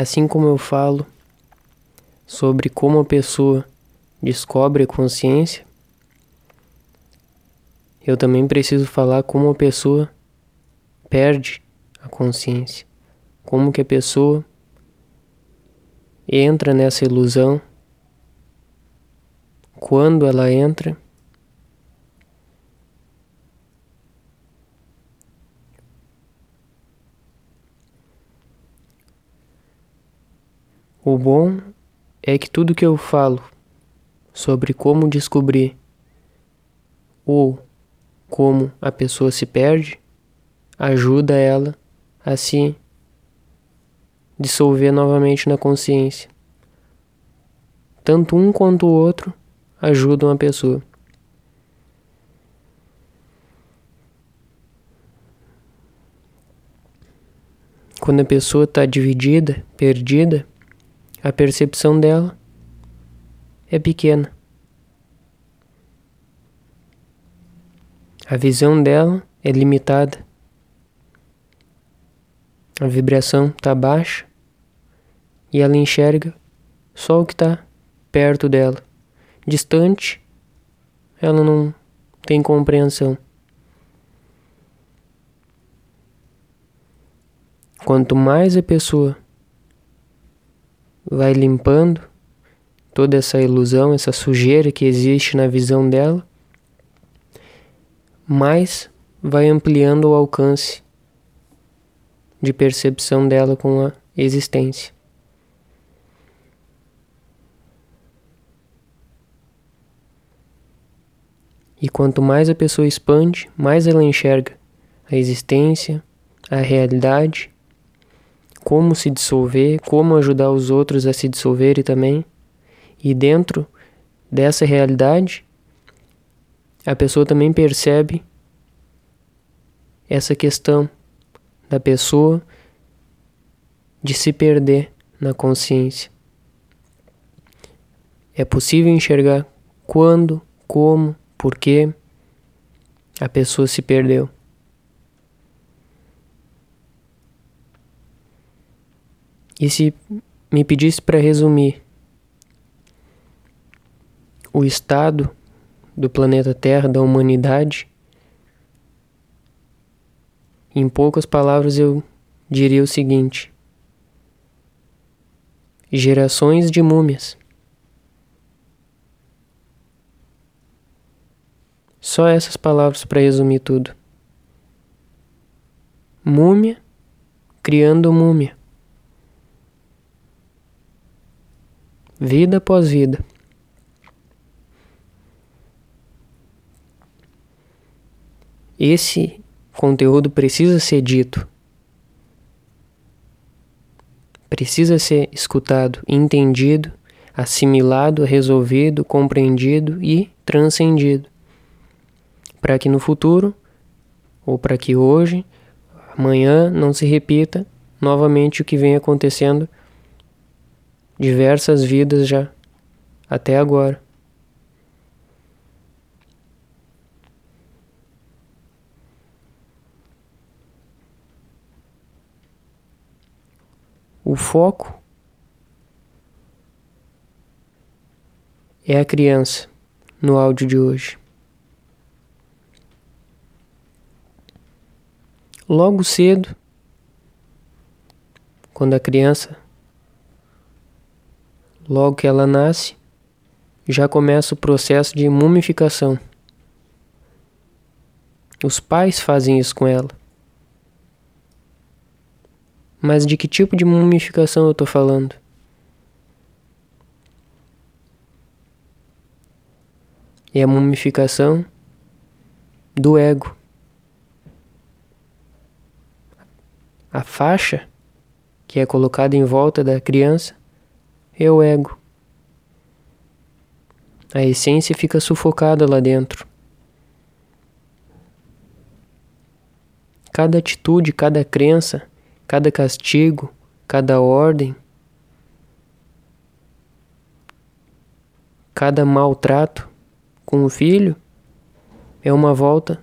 assim como eu falo sobre como a pessoa descobre a consciência, eu também preciso falar como a pessoa perde a consciência, como que a pessoa entra nessa ilusão, quando ela entra O bom é que tudo que eu falo sobre como descobrir ou como a pessoa se perde ajuda ela a se dissolver novamente na consciência. Tanto um quanto o outro ajudam a pessoa. Quando a pessoa está dividida, perdida, a percepção dela é pequena. A visão dela é limitada. A vibração está baixa e ela enxerga só o que está perto dela. Distante, ela não tem compreensão. Quanto mais a pessoa vai limpando toda essa ilusão, essa sujeira que existe na visão dela, mais vai ampliando o alcance de percepção dela com a existência. E quanto mais a pessoa expande, mais ela enxerga a existência, a realidade como se dissolver, como ajudar os outros a se dissolverem também. E dentro dessa realidade, a pessoa também percebe essa questão da pessoa de se perder na consciência. É possível enxergar quando, como, por que a pessoa se perdeu. E se me pedisse para resumir o estado do planeta Terra, da humanidade, em poucas palavras eu diria o seguinte: gerações de múmias. Só essas palavras para resumir tudo. Múmia criando múmia. Vida após vida. Esse conteúdo precisa ser dito, precisa ser escutado, entendido, assimilado, resolvido, compreendido e transcendido, para que no futuro, ou para que hoje, amanhã, não se repita novamente o que vem acontecendo diversas vidas já, até agora. O foco é a criança no áudio de hoje. Logo cedo, quando a criança Logo que ela nasce, já começa o processo de mumificação. Os pais fazem isso com ela. Mas de que tipo de mumificação eu estou falando? É a mumificação do ego. A faixa que é colocada em volta da criança é o ego. A essência fica sufocada lá dentro. Cada atitude, cada crença, cada castigo, cada ordem, cada maltrato com o filho é uma volta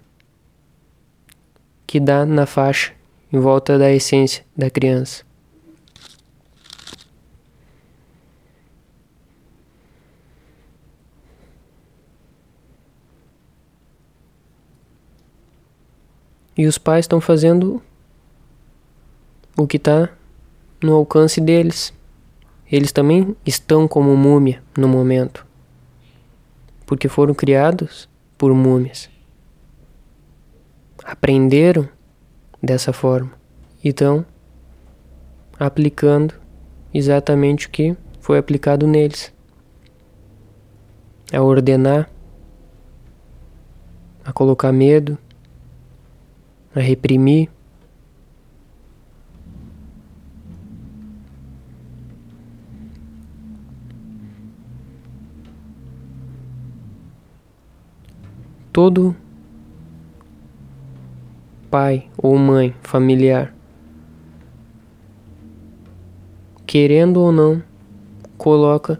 que dá na faixa, em volta da essência da criança. E os pais estão fazendo o que está no alcance deles. Eles também estão como múmia no momento, porque foram criados por múmias. Aprenderam dessa forma e estão aplicando exatamente o que foi aplicado neles. A ordenar, a colocar medo, a reprimir. Todo pai ou mãe familiar, querendo ou não, coloca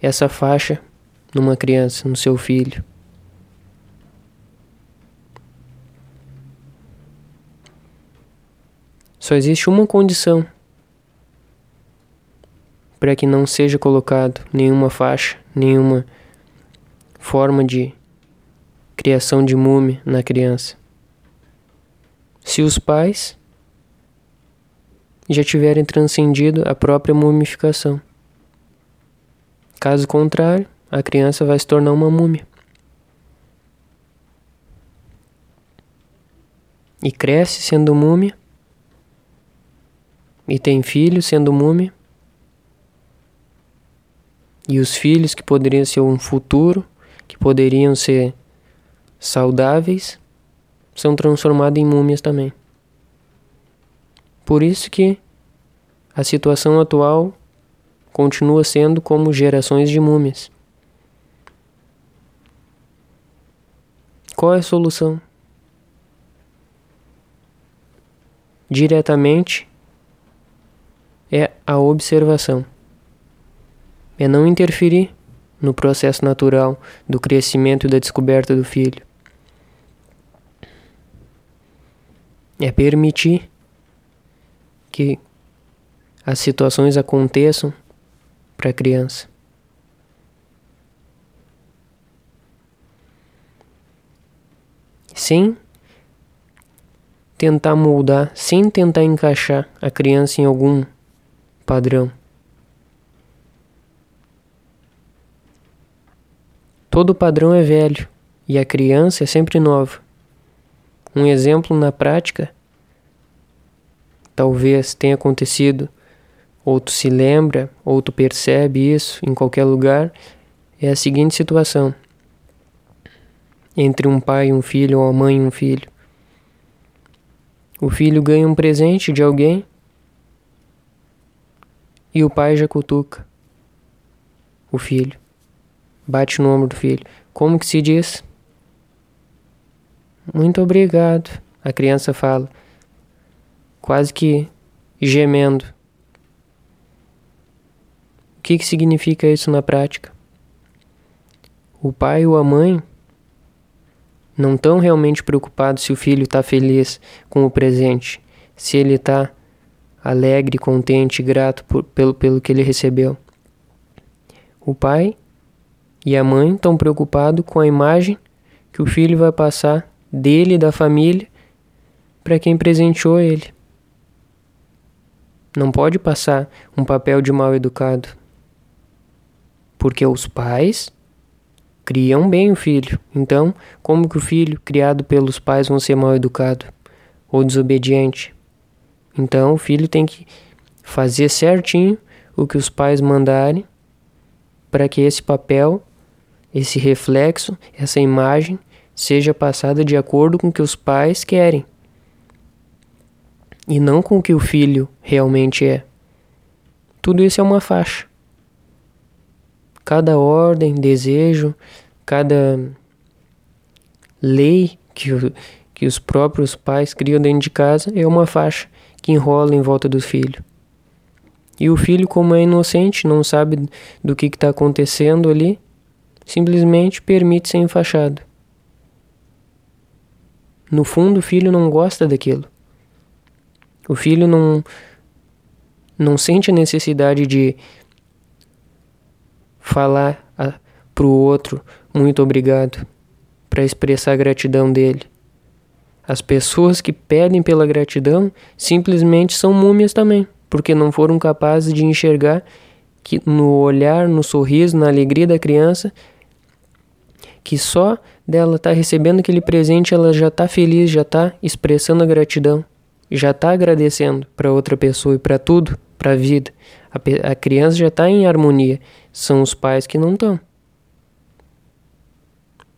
essa faixa numa criança, no seu filho. Só existe uma condição para que não seja colocado nenhuma faixa, nenhuma forma de criação de múmia na criança. Se os pais já tiverem transcendido a própria mumificação. Caso contrário, a criança vai se tornar uma múmia. E cresce sendo múmia e tem filhos sendo múmia, e os filhos que poderiam ser um futuro, que poderiam ser saudáveis, são transformados em múmias também. Por isso que a situação atual continua sendo como gerações de múmias. Qual é a solução? Diretamente a observação. É não interferir no processo natural do crescimento e da descoberta do filho. É permitir que as situações aconteçam para a criança. Sem tentar moldar, sem tentar encaixar a criança em algum padrão. Todo padrão é velho e a criança é sempre nova. Um exemplo na prática talvez tenha acontecido, ou tu se lembra, ou tu percebe isso em qualquer lugar, é a seguinte situação: entre um pai e um filho, ou a mãe e um filho. O filho ganha um presente de alguém e o pai já cutuca o filho. Bate no ombro do filho. Como que se diz? Muito obrigado. A criança fala, quase que gemendo. O que, que significa isso na prática? O pai ou a mãe não estão realmente preocupados se o filho está feliz com o presente, se ele está alegre, contente, grato por, pelo, pelo que ele recebeu. O pai e a mãe estão preocupados com a imagem que o filho vai passar dele e da família para quem presenteou ele. Não pode passar um papel de mal educado. Porque os pais criam bem o filho. Então, como que o filho criado pelos pais vão ser mal educado ou desobediente? Então o filho tem que fazer certinho o que os pais mandarem para que esse papel, esse reflexo, essa imagem seja passada de acordo com o que os pais querem e não com o que o filho realmente é. Tudo isso é uma faixa. Cada ordem, desejo, cada lei que, que os próprios pais criam dentro de casa é uma faixa que enrola em volta do filho. E o filho, como é inocente, não sabe do que está acontecendo ali, simplesmente permite ser enfaixado. No fundo, o filho não gosta daquilo. O filho não, não sente a necessidade de falar para o outro muito obrigado para expressar a gratidão dele. As pessoas que pedem pela gratidão simplesmente são múmias também, porque não foram capazes de enxergar que no olhar, no sorriso, na alegria da criança, que só dela estar tá recebendo aquele presente ela já está feliz, já está expressando a gratidão, já está agradecendo para outra pessoa e para tudo, para a vida. A criança já está em harmonia, são os pais que não estão.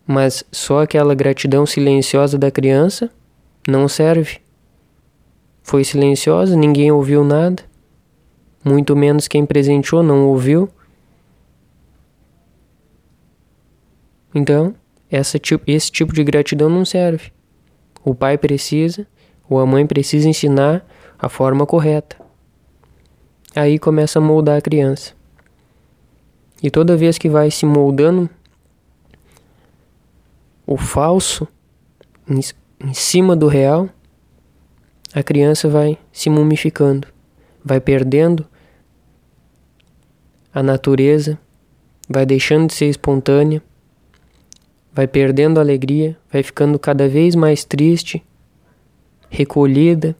Mas só aquela gratidão silenciosa da criança não serve. Foi silenciosa, ninguém ouviu nada, muito menos quem presenteou não ouviu. Então, essa, esse tipo de gratidão não serve. O pai precisa, ou a mãe precisa ensinar a forma correta. Aí começa a moldar a criança. E toda vez que vai se moldando o falso em, cima do real, a criança vai se mumificando, vai perdendo a natureza, vai deixando de ser espontânea, vai perdendo a alegria, vai ficando cada vez mais triste, recolhida,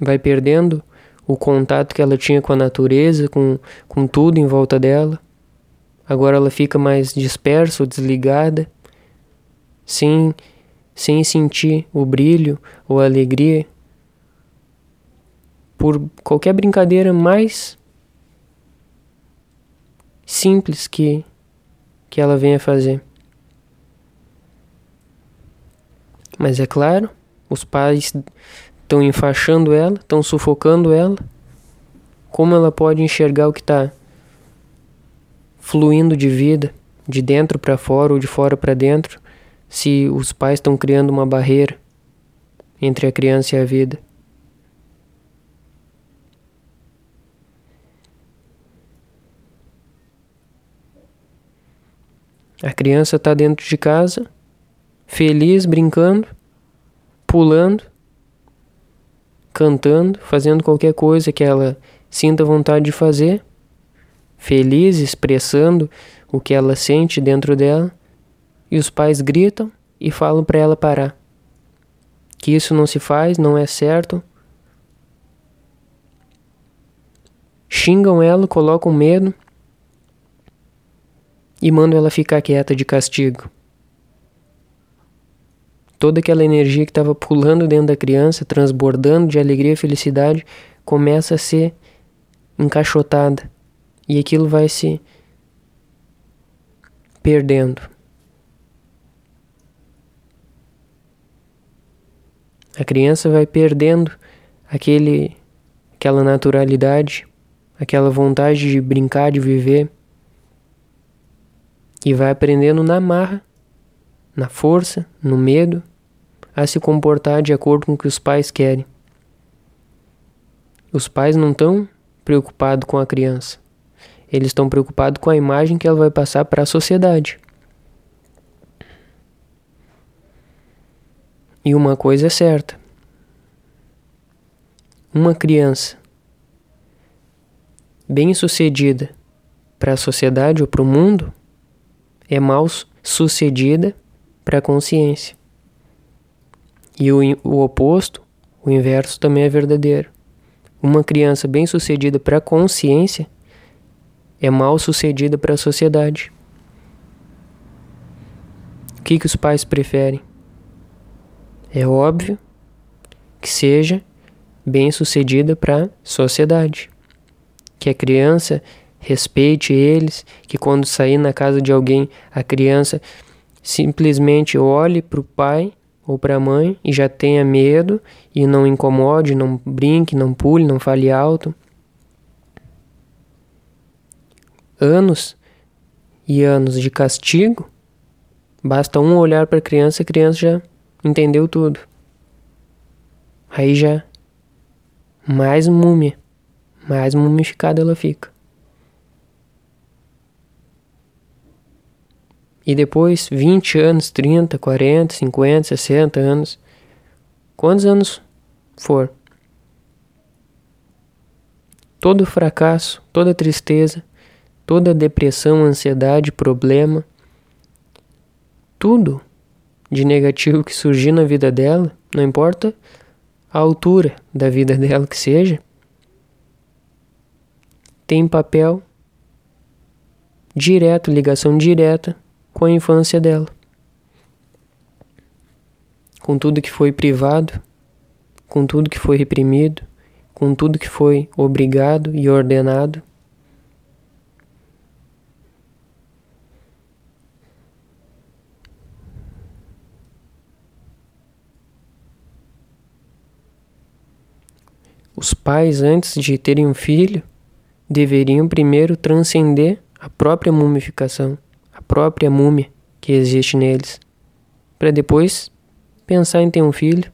vai perdendo o contato que ela tinha com a natureza, com, com tudo em volta dela. Agora ela fica mais dispersa desligada, sem, sem sentir o brilho ou a alegria por qualquer brincadeira mais simples que, que ela venha fazer. Mas é claro, os pais estão enfaixando ela, estão sufocando ela. Como ela pode enxergar o que está fluindo de vida, de dentro para fora ou de fora para dentro, se os pais estão criando uma barreira entre a criança e a vida? A criança está dentro de casa, feliz, brincando, pulando, cantando, fazendo qualquer coisa que ela sinta vontade de fazer, feliz, expressando o que ela sente dentro dela, e os pais gritam e falam para ela parar. Que isso não se faz, não é certo. Xingam ela, colocam medo e mando ela ficar quieta de castigo. Toda aquela energia que estava pulando dentro da criança, transbordando de alegria e felicidade, começa a ser encaixotada e aquilo vai se perdendo. A criança vai perdendo aquele aquela naturalidade, aquela vontade de brincar, de viver e vai aprendendo na marra, na força, no medo, a se comportar de acordo com o que os pais querem. Os pais não estão preocupados com a criança. Eles estão preocupados com a imagem que ela vai passar para a sociedade. E uma coisa é certa: uma criança bem-sucedida para a sociedade ou para o mundo é mal sucedida para a consciência. E o, o oposto, o inverso, também é verdadeiro. Uma criança bem-sucedida para a consciência é mal sucedida para a sociedade. O que, que os pais preferem? É óbvio que seja bem-sucedida para a sociedade. Que a criança respeite eles, que quando sair na casa de alguém, a criança simplesmente olhe para o pai ou para a mãe e já tenha medo e não incomode, não brinque, não pule, não fale alto. Anos e anos de castigo, basta um olhar para a criança, a criança já entendeu tudo. Aí já mais múmia, mais mumificada ela fica. E depois 20 anos, 30, 40, 50, 60 anos, quantos anos for, todo fracasso, toda tristeza, toda depressão, ansiedade, problema, tudo de negativo que surgir na vida dela, não importa a altura da vida dela que seja, tem papel direto, ligação direta com a infância dela. Com tudo que foi privado, com tudo que foi reprimido, com tudo que foi obrigado e ordenado. Os pais, antes de terem um filho, deveriam primeiro transcender a própria mumificação, a própria múmia que existe neles, para depois pensar em ter um filho.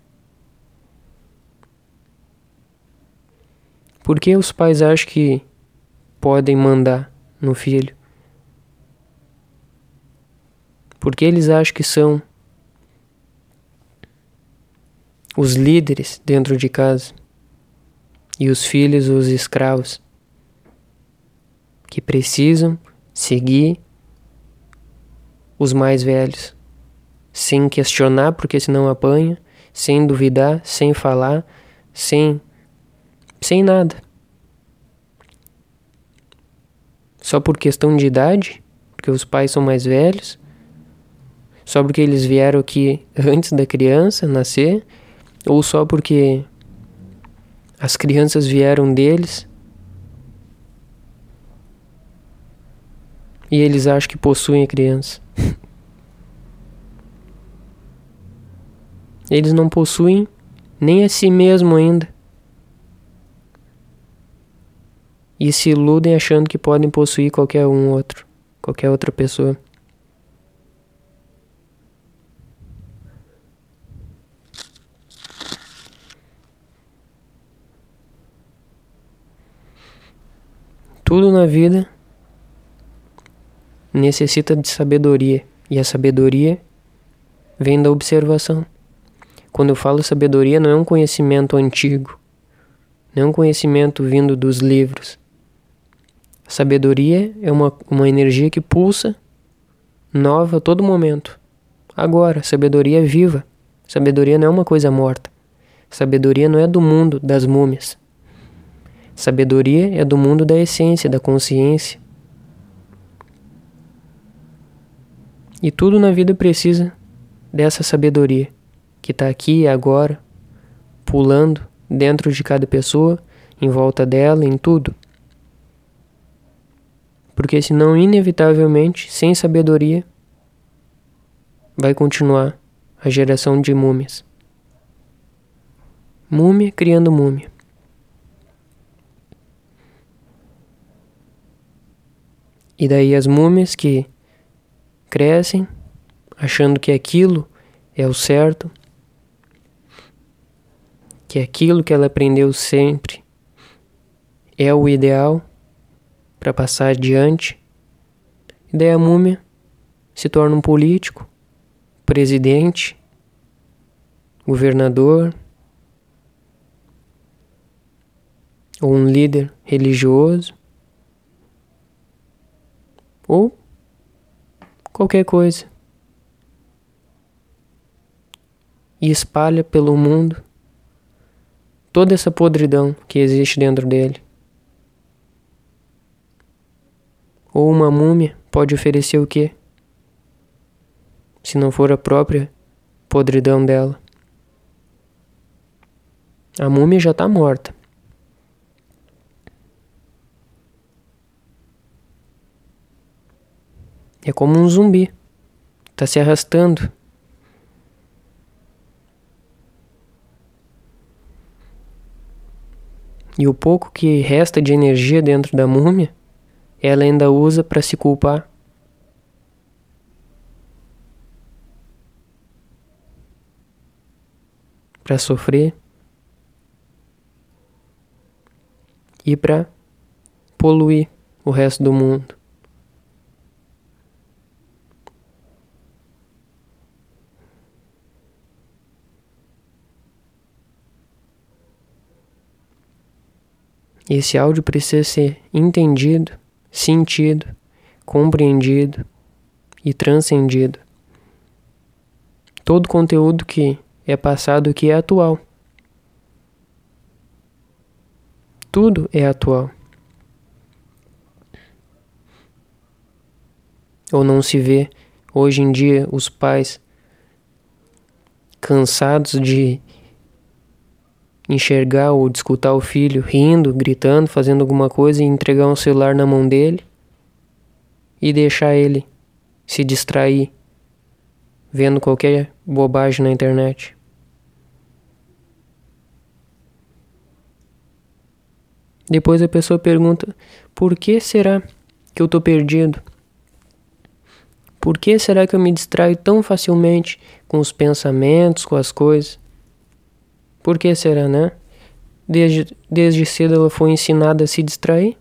Por que os pais acham que podem mandar no filho? Porque eles acham que são os líderes dentro de casa e os filhos os escravos que precisam seguir os mais velhos, sem questionar, porque senão apanha, sem duvidar, sem falar, sem sem nada. Só por questão de idade, porque os pais são mais velhos, só porque eles vieram aqui antes da criança nascer, ou só porque as crianças vieram deles e eles acham que possuem a criança. Eles não possuem nem a si mesmo ainda. E se iludem achando que podem possuir qualquer um outro, qualquer outra pessoa. Tudo na vida necessita de sabedoria, e a sabedoria vem da observação. Quando eu falo sabedoria, não é um conhecimento antigo, não é um conhecimento vindo dos livros. A sabedoria é uma, uma energia que pulsa nova a todo momento. Agora, sabedoria é viva. Sabedoria não é uma coisa morta. Sabedoria não é do mundo das múmias. Sabedoria é do mundo da essência, da consciência. E tudo na vida precisa dessa sabedoria que está aqui e agora, pulando dentro de cada pessoa, em volta dela, em tudo. Porque senão, inevitavelmente, sem sabedoria, vai continuar a geração de múmias. Múmia criando múmia. E daí as múmias que crescem achando que aquilo é o certo, que aquilo que ela aprendeu sempre é o ideal para passar adiante. E daí a múmia se torna um político, presidente, governador ou um líder religioso ou qualquer coisa. E espalha pelo mundo toda essa podridão que existe dentro dele. Ou uma múmia pode oferecer o quê? Se não for a própria podridão dela. A múmia já está morta. É como um zumbi. Tá se arrastando. E o pouco que resta de energia dentro da múmia, ela ainda usa para se culpar. Para sofrer. E para poluir o resto do mundo. Esse áudio precisa ser entendido, sentido, compreendido e transcendido todo conteúdo que é passado que é atual. Tudo é atual. Ou não se vê hoje em dia os pais cansados de enxergar ou de escutar o filho rindo, gritando, fazendo alguma coisa e entregar um celular na mão dele e deixar ele se distrair vendo qualquer bobagem na internet. Depois a pessoa pergunta: por que será que eu estou perdido? Por que será que eu me distraio tão facilmente com os pensamentos, com as coisas? Por que será, né? Desde, desde cedo ela foi ensinada a se distrair?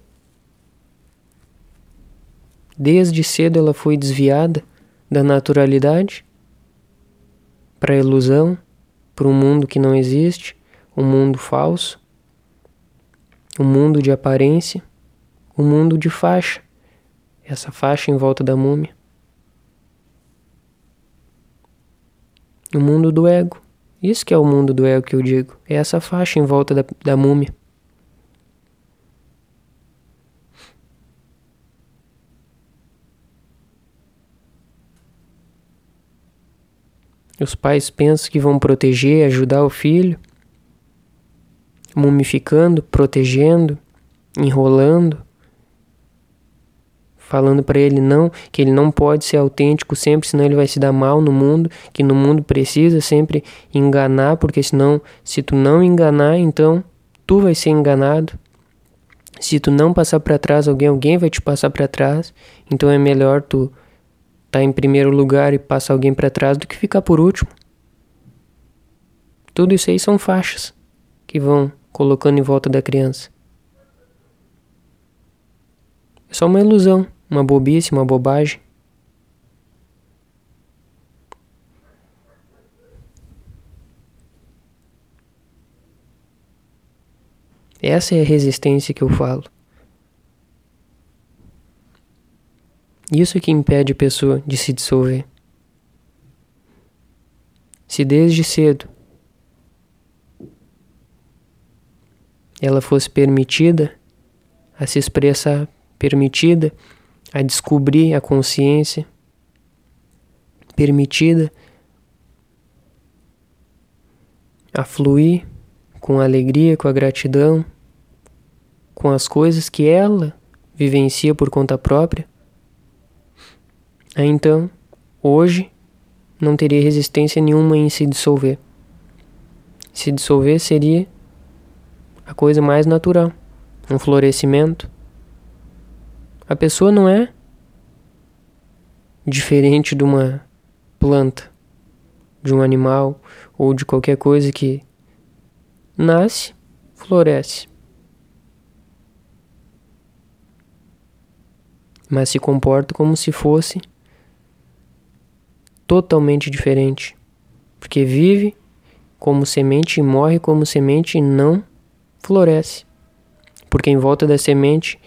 Desde cedo ela foi desviada da naturalidade para a ilusão, para um mundo que não existe, um mundo falso, um mundo de aparência, um mundo de faixa, essa faixa em volta da múmia. O mundo do ego. Isso que é o mundo do ego que eu digo. É essa faixa em volta da, da múmia. Os pais pensam que vão proteger, ajudar o filho, mumificando, protegendo, enrolando, falando para ele não, que ele não pode ser autêntico sempre, senão ele vai se dar mal no mundo, que no mundo precisa sempre enganar, porque senão, se tu não enganar, então tu vai ser enganado. Se tu não passar para trás alguém, alguém vai te passar para trás. Então é melhor tu tá em primeiro lugar e passar alguém para trás do que ficar por último. Tudo isso aí são faixas que vão colocando em volta da criança. É só uma ilusão uma bobice, uma bobagem. Essa é a resistência que eu falo. Isso que impede a pessoa de se dissolver. Se desde cedo ela fosse permitida a se expressar, permitida a descobrir a consciência permitida a fluir com a alegria, com a gratidão, com as coisas que ela vivencia por conta própria, então, hoje, não teria resistência nenhuma em se dissolver. Se dissolver seria a coisa mais natural, um florescimento, a pessoa não é diferente de uma planta, de um animal ou de qualquer coisa que nasce, floresce. Mas se comporta como se fosse totalmente diferente, porque vive como semente e morre como semente e não floresce. Porque em volta da semente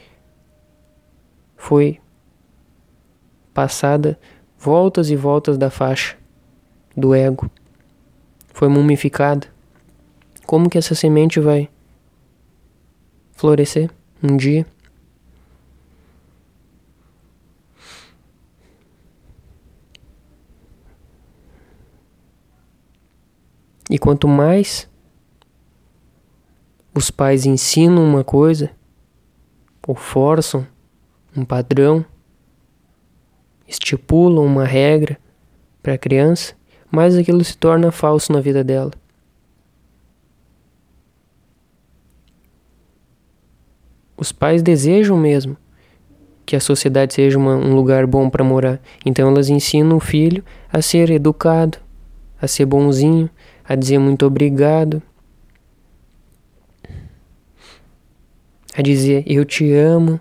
foi passada voltas e voltas da faixa do ego. Foi mumificada. Como que essa semente vai florescer um dia? E quanto mais os pais ensinam uma coisa ou forçam um padrão, estipulam uma regra para a criança, mais aquilo se torna falso na vida dela. Os pais desejam mesmo que a sociedade seja uma, um lugar bom para morar, então elas ensinam o filho a ser educado, a ser bonzinho, a dizer muito obrigado, a dizer eu te amo.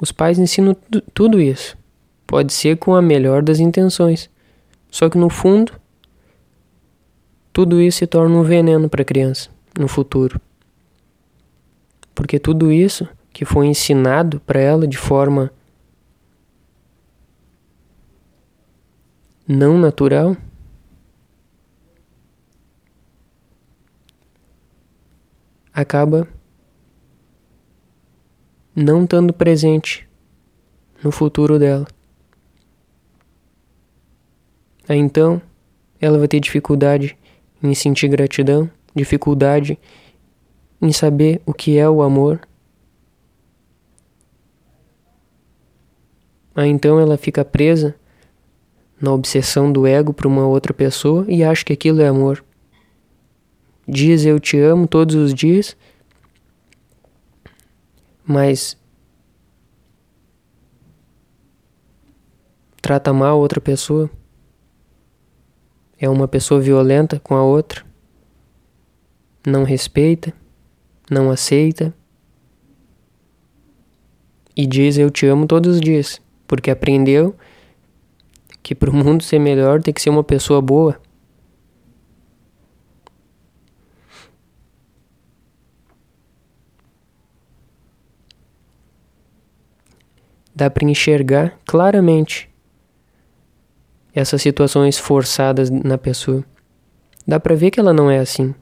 Os pais ensinam tudo isso. Pode ser com a melhor das intenções. Só que no fundo, tudo isso se torna um veneno para a criança no futuro. Porque tudo isso que foi ensinado para ela de forma não natural, acaba não estando presente no futuro dela. Aí então, ela vai ter dificuldade em sentir gratidão, dificuldade em saber o que é o amor. Aí então ela fica presa na obsessão do ego para uma outra pessoa e acha que aquilo é amor. Diz eu te amo todos os dias, mas trata mal outra pessoa. É uma pessoa violenta com a outra. Não respeita, não aceita. E diz eu te amo todos os dias, porque aprendeu que para o mundo ser melhor tem que ser uma pessoa boa. Dá para enxergar claramente essas situações forçadas na pessoa. Dá para ver que ela não é assim.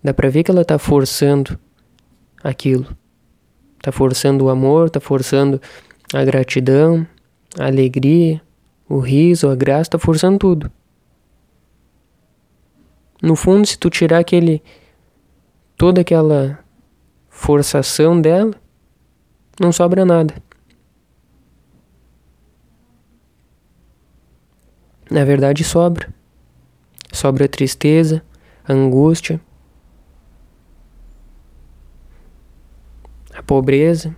Dá para ver que ela tá forçando aquilo. Tá forçando o amor, tá forçando a gratidão, a alegria, o riso, a graça, tá forçando tudo. No fundo, se tu tirar aquele toda aquela forçação dela, não sobra nada. Na verdade, sobra. Sobra tristeza, angústia, a pobreza,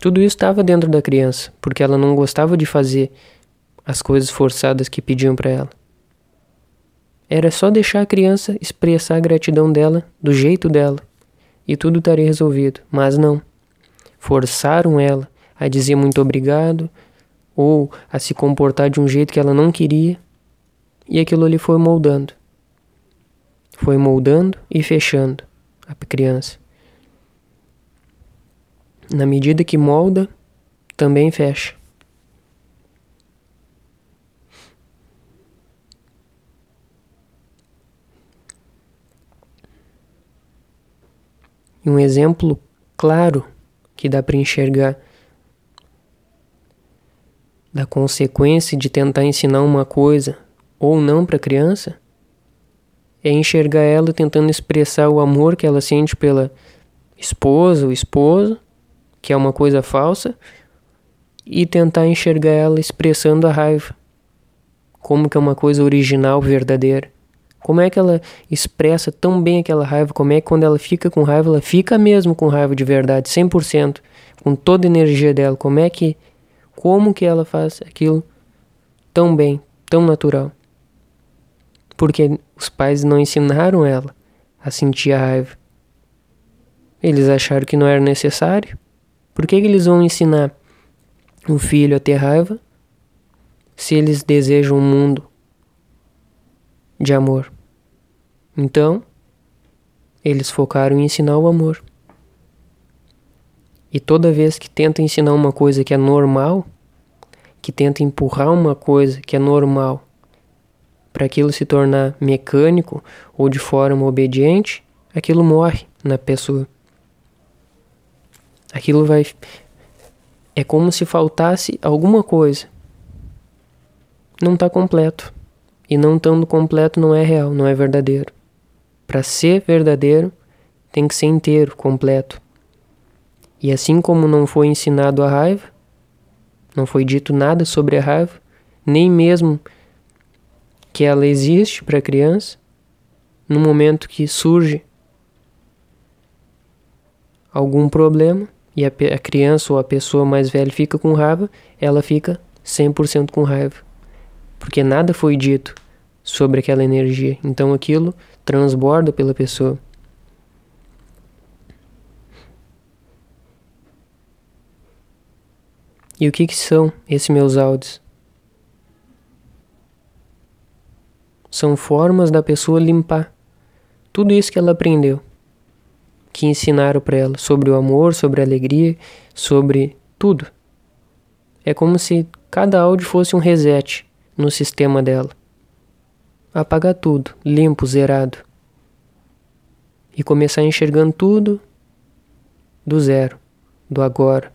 tudo isso estava dentro da criança, porque ela não gostava de fazer as coisas forçadas que pediam para ela. Era só deixar a criança expressar a gratidão dela do jeito dela e tudo estaria resolvido, mas não. Forçaram ela a dizer muito obrigado ou a se comportar de um jeito que ela não queria e aquilo ali foi moldando. Foi moldando e fechando a criança. Na medida que molda, também fecha. E um exemplo claro que dá para enxergar da consequência de tentar ensinar uma coisa ou não para a criança é enxergar ela tentando expressar o amor que ela sente pela esposa ou esposo que é uma coisa falsa, e tentar enxergar ela expressando a raiva, como que é uma coisa original, verdadeira. Como é que ela expressa tão bem aquela raiva? Como é que quando ela fica com raiva, ela fica mesmo com raiva de verdade, 100%, com toda a energia dela? Como é que como que ela faz aquilo tão bem, tão natural? Porque os pais não ensinaram ela a sentir a raiva. Eles acharam que não era necessário. Por que, que eles vão ensinar um filho a ter raiva se eles desejam um mundo de amor? Então, eles focaram em ensinar o amor. E toda vez que tenta ensinar uma coisa que é normal, que tenta empurrar uma coisa que é normal para aquilo se tornar mecânico ou de forma obediente, aquilo morre na pessoa. Aquilo vai. É como se faltasse alguma coisa. Não está completo. E não estando completo não é real, não é verdadeiro. Para ser verdadeiro, tem que ser inteiro, completo. E assim como não foi ensinado a raiva, não foi dito nada sobre a raiva, nem mesmo que ela existe para a criança, no momento que surge algum problema, e a, a criança ou a pessoa mais velha fica com raiva, ela fica 100% com raiva. Porque nada foi dito sobre aquela energia. Então aquilo transborda pela pessoa. E o que, que são esses meus áudios? São formas da pessoa limpar tudo isso que ela aprendeu que ensinaram para ela sobre o amor, sobre a alegria, sobre tudo. É como se cada áudio fosse um reset no sistema dela. Apagar tudo, limpo, zerado. E começar enxergando tudo do zero, do agora.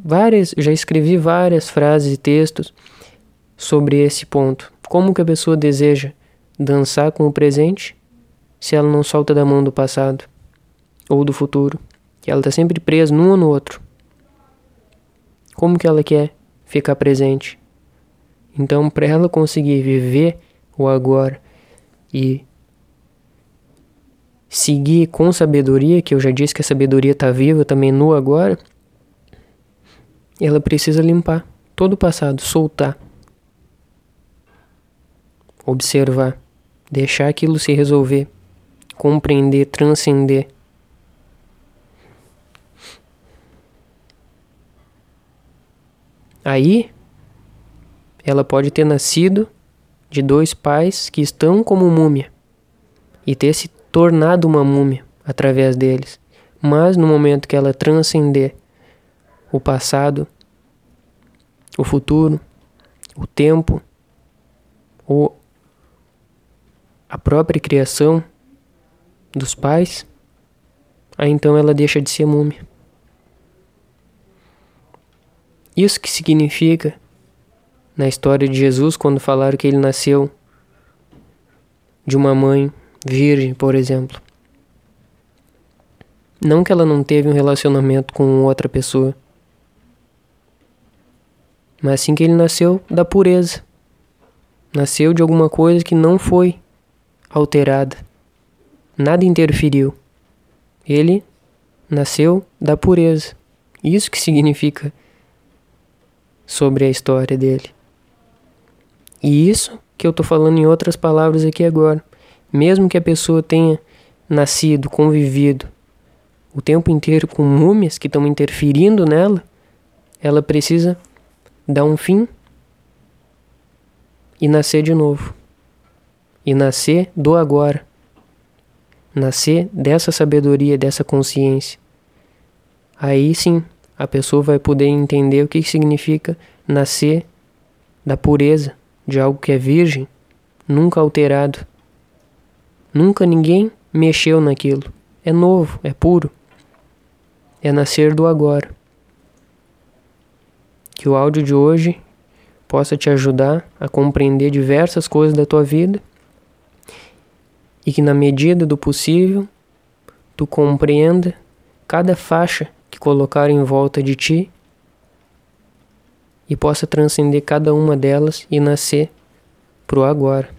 Várias, já escrevi várias frases e textos sobre esse ponto. Como que a pessoa deseja dançar com o presente se ela não solta da mão do passado ou do futuro? Que ela está sempre presa num ou no outro. Como que ela quer ficar presente? Então, para ela conseguir viver o agora e seguir com sabedoria, que eu já disse que a sabedoria está viva também no agora, ela precisa limpar todo o passado, soltar, observar, deixar aquilo se resolver, compreender, transcender. Aí, ela pode ter nascido de dois pais que estão como múmia e ter se tornado uma múmia através deles. Mas no momento que ela transcender o passado, o futuro, o tempo, ou a própria criação dos pais, aí então ela deixa de ser múmia. Isso que significa na história de Jesus quando falaram que ele nasceu de uma mãe virgem, por exemplo. Não que ela não teve um relacionamento com outra pessoa, mas sim que ele nasceu da pureza. Nasceu de alguma coisa que não foi alterada. Nada interferiu. Ele nasceu da pureza. Isso que significa sobre a história dele. E isso que eu estou falando em outras palavras aqui agora. Mesmo que a pessoa tenha nascido, convivido o tempo inteiro com múmias que estão interferindo nela, ela precisa dar um fim e nascer de novo. E nascer do agora. Nascer dessa sabedoria, dessa consciência. Aí sim, a pessoa vai poder entender o que significa nascer da pureza, de algo que é virgem, nunca alterado. Nunca ninguém mexeu naquilo. É novo, é puro. É nascer do agora. Que o áudio de hoje possa te ajudar a compreender diversas coisas da tua vida e que na medida do possível tu compreenda cada faixa que colocar em volta de ti e possa transcender cada uma delas e nascer pro agora.